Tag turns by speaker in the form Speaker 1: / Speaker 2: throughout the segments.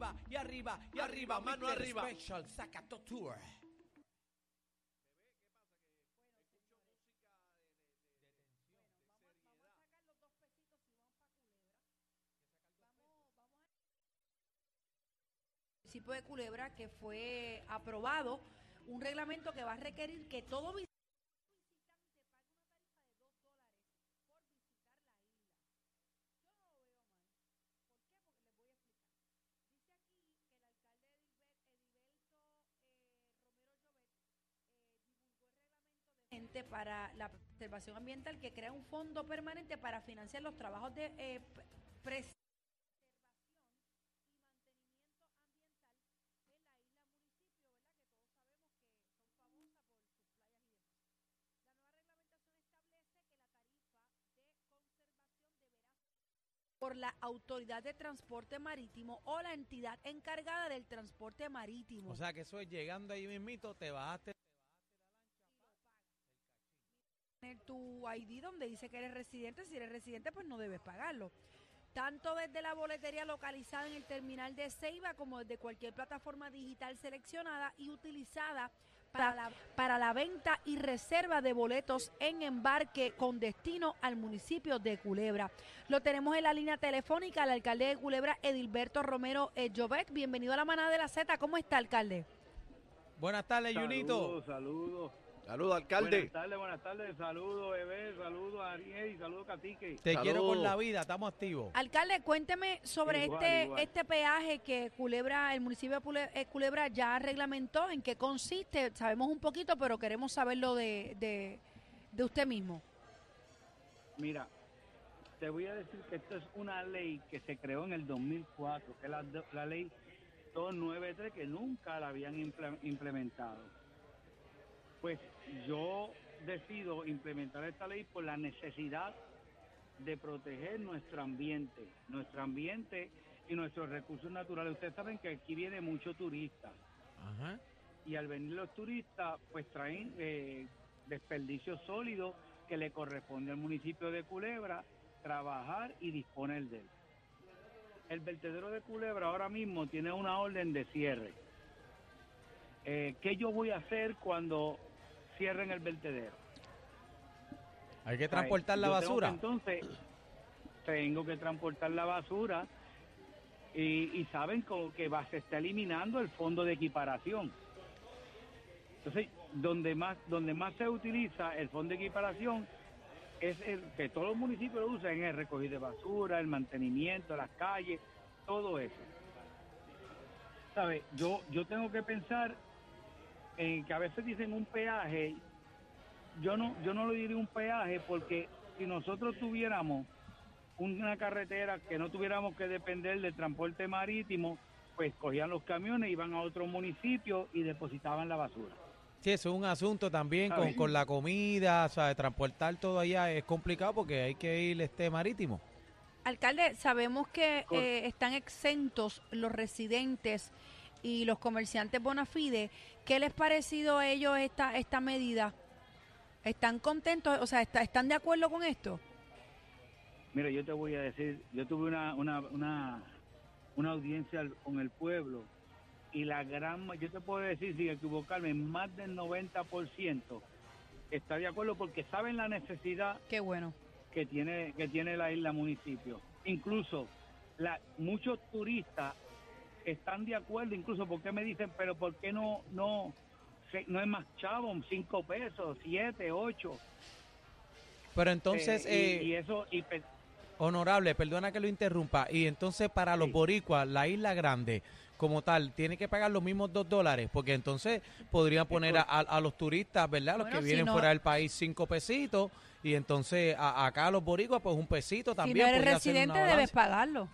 Speaker 1: Y arriba, y arriba, y arriba, arriba, mano arriba. Special Zacato Tour.
Speaker 2: municipio de Culebra que fue aprobado un reglamento que va a requerir que todo visitante pague una tarifa de dos dólares por visitar la isla. Yo no lo veo mal. ¿Por qué? Porque les voy a explicar. Dice aquí que el alcalde de Edilberto, para la preservación ambiental que crea un fondo permanente para financiar los trabajos de eh, por la Autoridad de Transporte Marítimo o la entidad encargada del transporte marítimo.
Speaker 1: O sea que eso es llegando ahí mismito, te bajaste.
Speaker 2: Tener tu ID donde dice que eres residente. Si eres residente, pues no debes pagarlo. Tanto desde la boletería localizada en el terminal de Ceiba como desde cualquier plataforma digital seleccionada y utilizada para la, para la venta y reserva de boletos en embarque con destino al municipio de Culebra. Lo tenemos en la línea telefónica al alcalde de Culebra, Edilberto Romero eh, Jovet. Bienvenido a la manada de la Z. ¿Cómo está, alcalde?
Speaker 1: Buenas tardes, Junito.
Speaker 3: Saludos, saludos.
Speaker 4: Saludos, alcalde.
Speaker 3: Buenas tardes, buenas tardes. Saludos, Bebé. Saludos, Ariel. Saludos, Catique.
Speaker 1: Te quiero con la vida, estamos activos.
Speaker 2: Alcalde, cuénteme sobre
Speaker 3: Igual,
Speaker 2: este
Speaker 3: igual.
Speaker 2: este peaje que Culebra, el municipio de eh, Culebra ya reglamentó, en qué consiste. Sabemos un poquito, pero queremos saberlo de, de, de usted mismo.
Speaker 3: Mira, te voy a decir que esto es una ley que se creó en el 2004, que es la, la ley 293, que nunca la habían imple- implementado. Pues yo decido implementar esta ley por la necesidad de proteger nuestro ambiente, nuestro ambiente y nuestros recursos naturales. Ustedes saben que aquí viene mucho turista.
Speaker 1: Ajá.
Speaker 3: y al venir los turistas pues traen eh, desperdicios sólidos que le corresponde al municipio de Culebra trabajar y disponer de él. El vertedero de Culebra ahora mismo tiene una orden de cierre. Eh, ¿Qué yo voy a hacer cuando cierren el vertedero?
Speaker 1: Hay que transportar la
Speaker 3: tengo
Speaker 1: basura.
Speaker 3: que entonces, tengo que transportar la basura y, y saben como que va, se está eliminando el fondo de equiparación. Entonces, donde más, donde más se utiliza el fondo de equiparación es el que todos los municipios lo usan el recogido de basura, el mantenimiento, las calles, todo eso. ¿Sabe? Yo, yo tengo que pensar en que a veces dicen un peaje yo no yo no lo diría un peaje porque si nosotros tuviéramos una carretera que no tuviéramos que depender del transporte marítimo, pues cogían los camiones, iban a otro municipio y depositaban la basura.
Speaker 1: Sí, eso es un asunto también con, con la comida, o sea, transportar todo allá es complicado porque hay que ir este marítimo.
Speaker 2: Alcalde, sabemos que eh, están exentos los residentes y los comerciantes bona fide. ¿Qué les parecido a ellos esta, esta medida? ¿Están contentos? O sea, ¿está- ¿están de acuerdo con esto?
Speaker 3: Mira, yo te voy a decir, yo tuve una, una, una, una audiencia con el pueblo y la gran, yo te puedo decir, sin equivocarme, más del 90% está de acuerdo porque saben la necesidad
Speaker 2: Qué bueno.
Speaker 3: que tiene que tiene la isla municipio. Incluso la, muchos turistas están de acuerdo, incluso porque me dicen, pero ¿por qué no no se- no es más chavo, cinco pesos, siete, ocho?
Speaker 1: Pero entonces,
Speaker 3: Eh, y,
Speaker 1: eh,
Speaker 3: y eso y
Speaker 1: honorable, perdona que lo interrumpa, y entonces para los
Speaker 3: Sí.
Speaker 1: boricuas, la isla grande como tal, tiene que pagar los mismos dos dólares, porque entonces podrían poner a, a- a los turistas, ¿verdad? Los
Speaker 2: Bueno,
Speaker 1: que
Speaker 2: si
Speaker 1: vienen
Speaker 2: no-
Speaker 1: fuera del país cinco pesitos, y entonces a- acá los boricuas pues un pesito
Speaker 2: Si
Speaker 1: también.
Speaker 2: no eres residente,
Speaker 1: una
Speaker 2: debes pagarlo.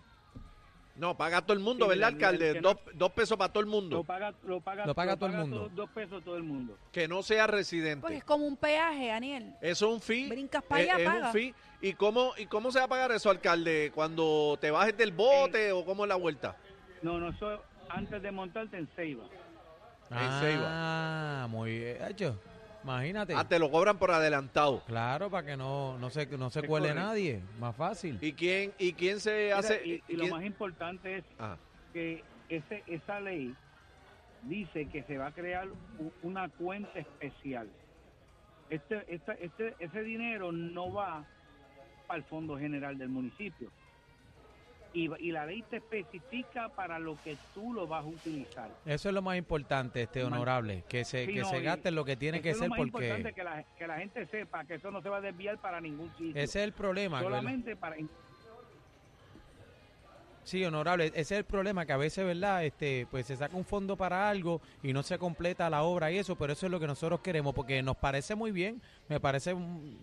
Speaker 4: No, paga todo el mundo,
Speaker 3: Sí,
Speaker 4: ¿verdad,
Speaker 3: el-
Speaker 4: alcalde? dos,
Speaker 3: no-
Speaker 4: dos pesos para todo el mundo.
Speaker 3: Lo paga, lo paga,
Speaker 1: Lo paga todo el mundo.
Speaker 3: Dos, dos pesos todo el mundo.
Speaker 4: Que no sea residente.
Speaker 2: Pues es como un peaje, Daniel.
Speaker 4: Eso es un fee.
Speaker 2: Brincas pa'
Speaker 4: es-
Speaker 2: allá,
Speaker 4: es
Speaker 2: paga.
Speaker 4: un fee. ¿Y cómo, ¿Y cómo se va a pagar eso, alcalde? ¿Cuando te bajes del bote o cómo es la vuelta?
Speaker 3: No, no, eso antes de montarte en Ceiba.
Speaker 4: En Ceiba.
Speaker 1: Ah, muy bien. Hecho, imagínate.
Speaker 4: Ah, te lo cobran por adelantado.
Speaker 1: Claro, para que no, no se, no se
Speaker 3: Es
Speaker 1: cuele
Speaker 3: correcto.
Speaker 1: nadie. Más fácil.
Speaker 4: ¿Y quién, y quién se
Speaker 3: Mira,
Speaker 4: hace?
Speaker 3: y, y lo
Speaker 4: quién-
Speaker 3: más importante es
Speaker 4: Ah,
Speaker 3: que ese, esa ley dice que se va a crear una cuenta especial. Este, esta- este, ese dinero no va al Fondo General del municipio. Y, la ley te especifica para lo que tú lo vas a utilizar.
Speaker 1: Eso es lo más importante, este honorable. Que se,
Speaker 3: Sí,
Speaker 1: que
Speaker 3: no,
Speaker 1: se gaste lo que tiene que
Speaker 3: es
Speaker 1: ser
Speaker 3: lo más importante
Speaker 1: porque
Speaker 3: que la, que la gente sepa que eso no se va a desviar para ningún sitio.
Speaker 1: ese es el problema.
Speaker 3: solamente para
Speaker 1: Sí, honorable, ese es el problema que a veces, ¿verdad? Este, pues se saca un fondo para algo y no se completa la obra y eso, pero eso es lo que nosotros queremos porque nos parece muy bien, me parece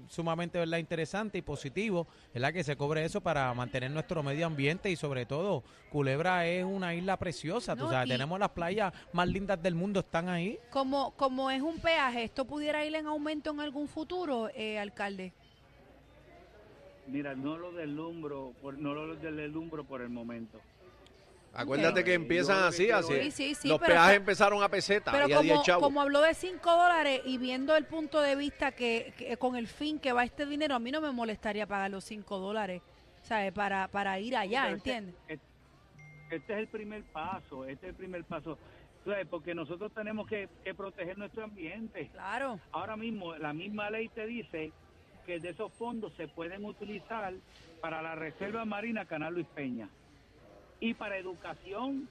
Speaker 1: sumamente, ¿verdad? Interesante y positivo, ¿verdad? Que se cobre eso para mantener nuestro medio ambiente y sobre todo, Culebra es una isla preciosa, tú
Speaker 2: No,
Speaker 1: sabes, tenemos las playas más lindas del mundo, están ahí.
Speaker 2: Como, como es un peaje, ¿esto pudiera ir en aumento en algún futuro, eh, alcalde?
Speaker 3: Mira, no lo deslumbro, por, no lo deslumbro por el momento.
Speaker 4: acuérdate que empiezan así, así.
Speaker 3: es-
Speaker 2: Sí, sí, sí,
Speaker 4: Los
Speaker 2: pero
Speaker 4: peajes empezaron a peseta
Speaker 2: Pero
Speaker 4: y a 10
Speaker 2: como,
Speaker 4: chavos.
Speaker 2: como habló de 5 dólares y viendo el punto de vista que, que con el fin que va este dinero, a mí no me molestaría pagar los 5 dólares, ¿sabes? Para, para ir allá,
Speaker 3: Pero este-
Speaker 2: ¿entiendes?
Speaker 3: Este, este es el primer paso, este es el primer paso. ¿Sabes? Porque nosotros tenemos que, que proteger nuestro ambiente.
Speaker 2: Claro.
Speaker 3: Ahora mismo la misma ley te dice que de esos fondos se pueden utilizar para la Reserva Marina Canal Luis Peña y para educación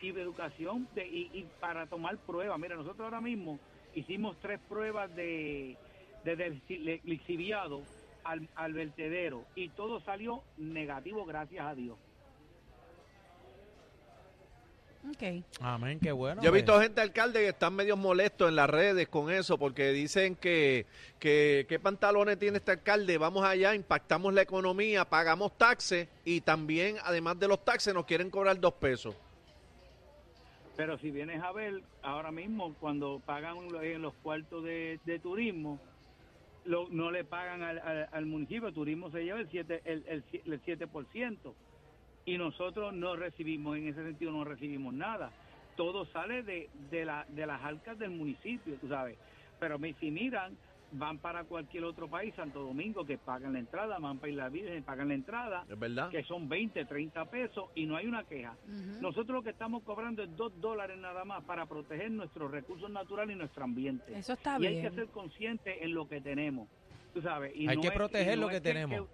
Speaker 3: y educación de, y, y para tomar pruebas. Mira, nosotros ahora mismo hicimos tres pruebas de, de, de lixiviado al, al vertedero y todo salió negativo, gracias a Dios.
Speaker 2: Ok.
Speaker 1: Amén, qué bueno.
Speaker 4: Yo he
Speaker 1: pues.
Speaker 4: visto gente, alcalde, que están medio molestos en las redes con eso porque dicen que, que qué pantalones tiene este alcalde, vamos allá, impactamos la economía, pagamos taxes y también, además de los taxes, nos quieren cobrar dos pesos.
Speaker 3: Pero si vienes a ver, ahora mismo cuando pagan en los cuartos de, de turismo, lo- no le pagan al, al- al municipio, el turismo se lleva el 7%, el, el, el 7% y nosotros no recibimos, en ese sentido no recibimos nada. Todo sale de, de, la, de las arcas del municipio, tú sabes. Pero si miran, van para cualquier otro país, Santo Domingo, que pagan la entrada, van para Isla Virgen, pagan la entrada,
Speaker 4: ¿Es verdad?
Speaker 3: que son 20, 30 pesos y no hay una queja. Nosotros lo que estamos cobrando es dos dólares nada más para proteger nuestros recursos naturales y nuestro ambiente.
Speaker 2: Eso está
Speaker 3: y hay que
Speaker 2: bien.
Speaker 3: ser consciente en lo que tenemos, tú sabes. Y
Speaker 1: Hay
Speaker 3: no
Speaker 1: que
Speaker 3: es-
Speaker 1: proteger
Speaker 3: y no
Speaker 1: lo que
Speaker 3: es
Speaker 1: tenemos.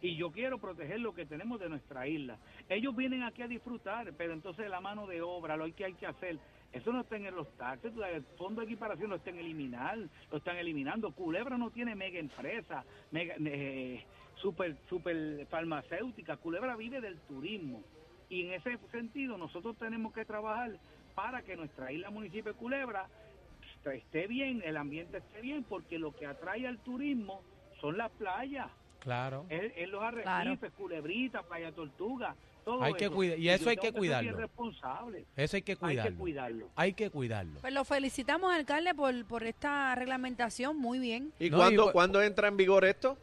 Speaker 3: Y yo quiero proteger lo que tenemos de nuestra isla. Ellos vienen aquí a disfrutar, pero entonces la mano de obra, lo que hay que hacer, eso no está en los taxes, el fondo de equiparación lo están eliminar, lo están eliminando. Culebra no tiene mega empresa, mega, eh, super, super farmacéutica. Culebra vive del turismo. Y en ese sentido nosotros tenemos que trabajar para que nuestra isla municipio de Culebra esté bien, el ambiente esté bien, porque lo que atrae al turismo son las playas.
Speaker 1: Claro.
Speaker 3: Es, es los arrecifes,
Speaker 2: Claro.
Speaker 3: culebrita, playa tortuga, todo
Speaker 1: Hay que
Speaker 3: eso.
Speaker 1: cuida- y eso hay que cuidarlo.
Speaker 3: responsable.
Speaker 1: Eso hay que
Speaker 3: Hay que
Speaker 1: cuidarlo.
Speaker 3: cuidarlo.
Speaker 1: Hay que cuidarlo.
Speaker 2: Pues lo felicitamos, alcalde, por, por esta reglamentación. Muy bien.
Speaker 4: ¿Y
Speaker 1: No,
Speaker 4: cuándo,
Speaker 1: y-
Speaker 4: cuándo entra en vigor esto?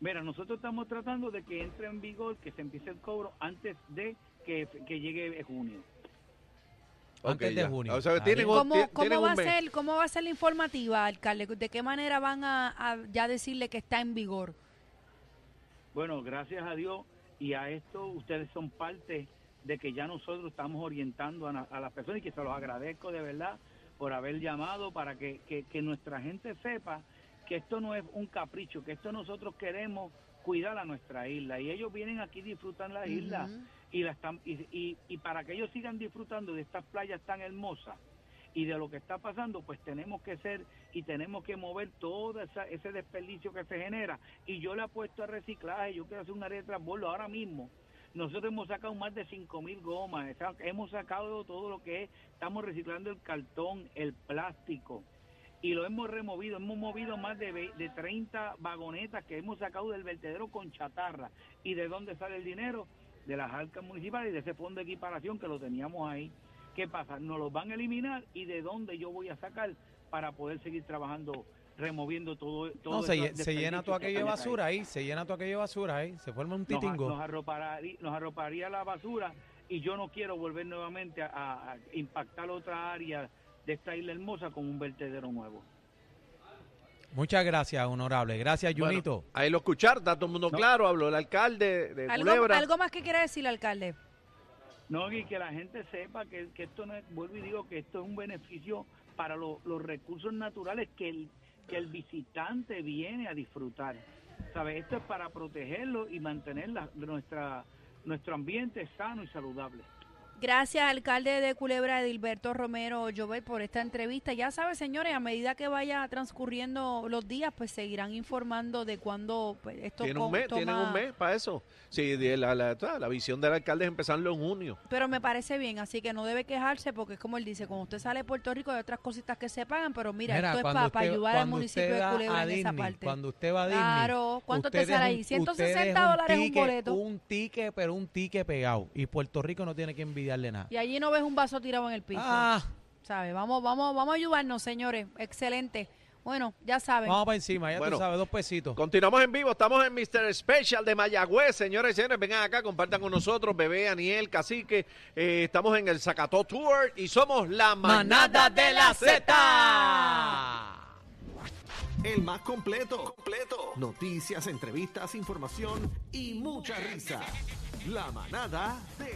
Speaker 3: Mira, nosotros estamos tratando de que entre en vigor, que se empiece el cobro antes de que, que llegue junio.
Speaker 1: Antes de
Speaker 4: ya.
Speaker 1: junio.
Speaker 4: O sea, tienen
Speaker 2: ¿Cómo,
Speaker 4: tienen
Speaker 2: va a ser, ¿Cómo va a ser la informativa, alcalde? ¿De qué manera van a, a ya decirle que está en vigor?
Speaker 3: Bueno, gracias a Dios y a esto ustedes son parte de que ya nosotros estamos orientando a, las personas y que se los agradezco de verdad por haber llamado para que, que, que nuestra gente sepa que esto no es un capricho, que esto nosotros queremos cuidar a nuestra isla y ellos vienen aquí disfrutan la isla
Speaker 2: Ujú.
Speaker 3: Y la están y, y, y para que ellos sigan disfrutando de estas playas tan hermosas y de lo que está pasando, pues tenemos que ser y tenemos que mover todo esa- ese desperdicio que se genera. Y yo le apuesto a reciclaje, yo quiero hacer una área de transbordo ahora mismo. Nosotros hemos sacado más de 5 mil gomas, o sea, hemos sacado todo lo que es, estamos reciclando el cartón, el plástico, y lo hemos removido, hemos movido más de, de 30 vagonetas que hemos sacado del vertedero con chatarra. ¿Y de dónde sale el dinero? De las arcas municipales y de ese fondo de equiparación que lo teníamos ahí. ¿Qué pasa? Nos los van a eliminar y de dónde yo voy a sacar para poder seguir trabajando, removiendo todo. todo
Speaker 1: No, se, se llena todo
Speaker 3: que
Speaker 1: aquello de
Speaker 3: ahí.
Speaker 1: basura ahí, se llena todo aquello de basura ahí, se forma un
Speaker 3: Nos,
Speaker 1: titingo.
Speaker 3: nos arroparía, nos arroparía la basura y yo no quiero volver nuevamente a impactar otra área de esta isla hermosa con un vertedero nuevo.
Speaker 1: Muchas gracias, honorable. Gracias,
Speaker 4: Bueno,
Speaker 1: Junito.
Speaker 4: ahí lo escucharon, está todo el mundo
Speaker 3: No.
Speaker 4: claro, habló el alcalde de
Speaker 2: ¿Algo,
Speaker 4: Culebra.
Speaker 2: algo más que quiera decir, alcalde?
Speaker 3: No, y que la gente sepa que, que esto no es, vuelvo y digo que esto es un beneficio para lo- los recursos naturales que el, que el visitante viene a disfrutar. ¿Sabes? Esto es para protegerlo y mantener la- nuestra, nuestro ambiente sano y saludable.
Speaker 2: Gracias, alcalde de Culebra, Edilberto Romero Llobel, por esta entrevista. Ya sabe, señores, a medida que vaya transcurriendo los días, pues seguirán informando de cuándo pues, esto
Speaker 4: Tienen un mes,
Speaker 2: toma-
Speaker 4: tienen un mes para eso. Sí, de la, la, la visión del alcalde es empezarlo en junio.
Speaker 2: Pero me parece bien, así que no debe quejarse porque es como él dice, cuando usted sale de Puerto Rico hay otras cositas que se pagan, pero mira,
Speaker 1: Mira,
Speaker 2: esto es para
Speaker 1: usted-
Speaker 2: ayudar al municipio de Culebra
Speaker 1: a
Speaker 2: en esa parte.
Speaker 1: Cuando usted va a Disney,
Speaker 2: Claro, ¿cuánto te sale ahí?
Speaker 1: un-
Speaker 2: 160
Speaker 1: usted deja
Speaker 2: dólares un
Speaker 1: ticket,
Speaker 2: boleto.
Speaker 1: Un ticket, pero un ticket pegado. Y Puerto Rico no tiene que nada.
Speaker 2: Y allí no ves un vaso tirado en el piso.
Speaker 1: Ah,
Speaker 2: ¿Sabe? Vamos, vamos, vamos a ayudarnos, señores. Excelente. Bueno, ya saben.
Speaker 1: vamos para encima, ya
Speaker 4: Bueno.
Speaker 1: tú sabes, dos pesitos.
Speaker 4: Continuamos en vivo, estamos en Mr. Special de Mayagüez, señores y señores, vengan acá, compartan con nosotros, Bebé, Aniel, Cacique, eh, estamos en el Zacató Tour y somos la manada de la Z.
Speaker 5: El más completo. completo. Noticias, entrevistas, información y mucha risa. La manada de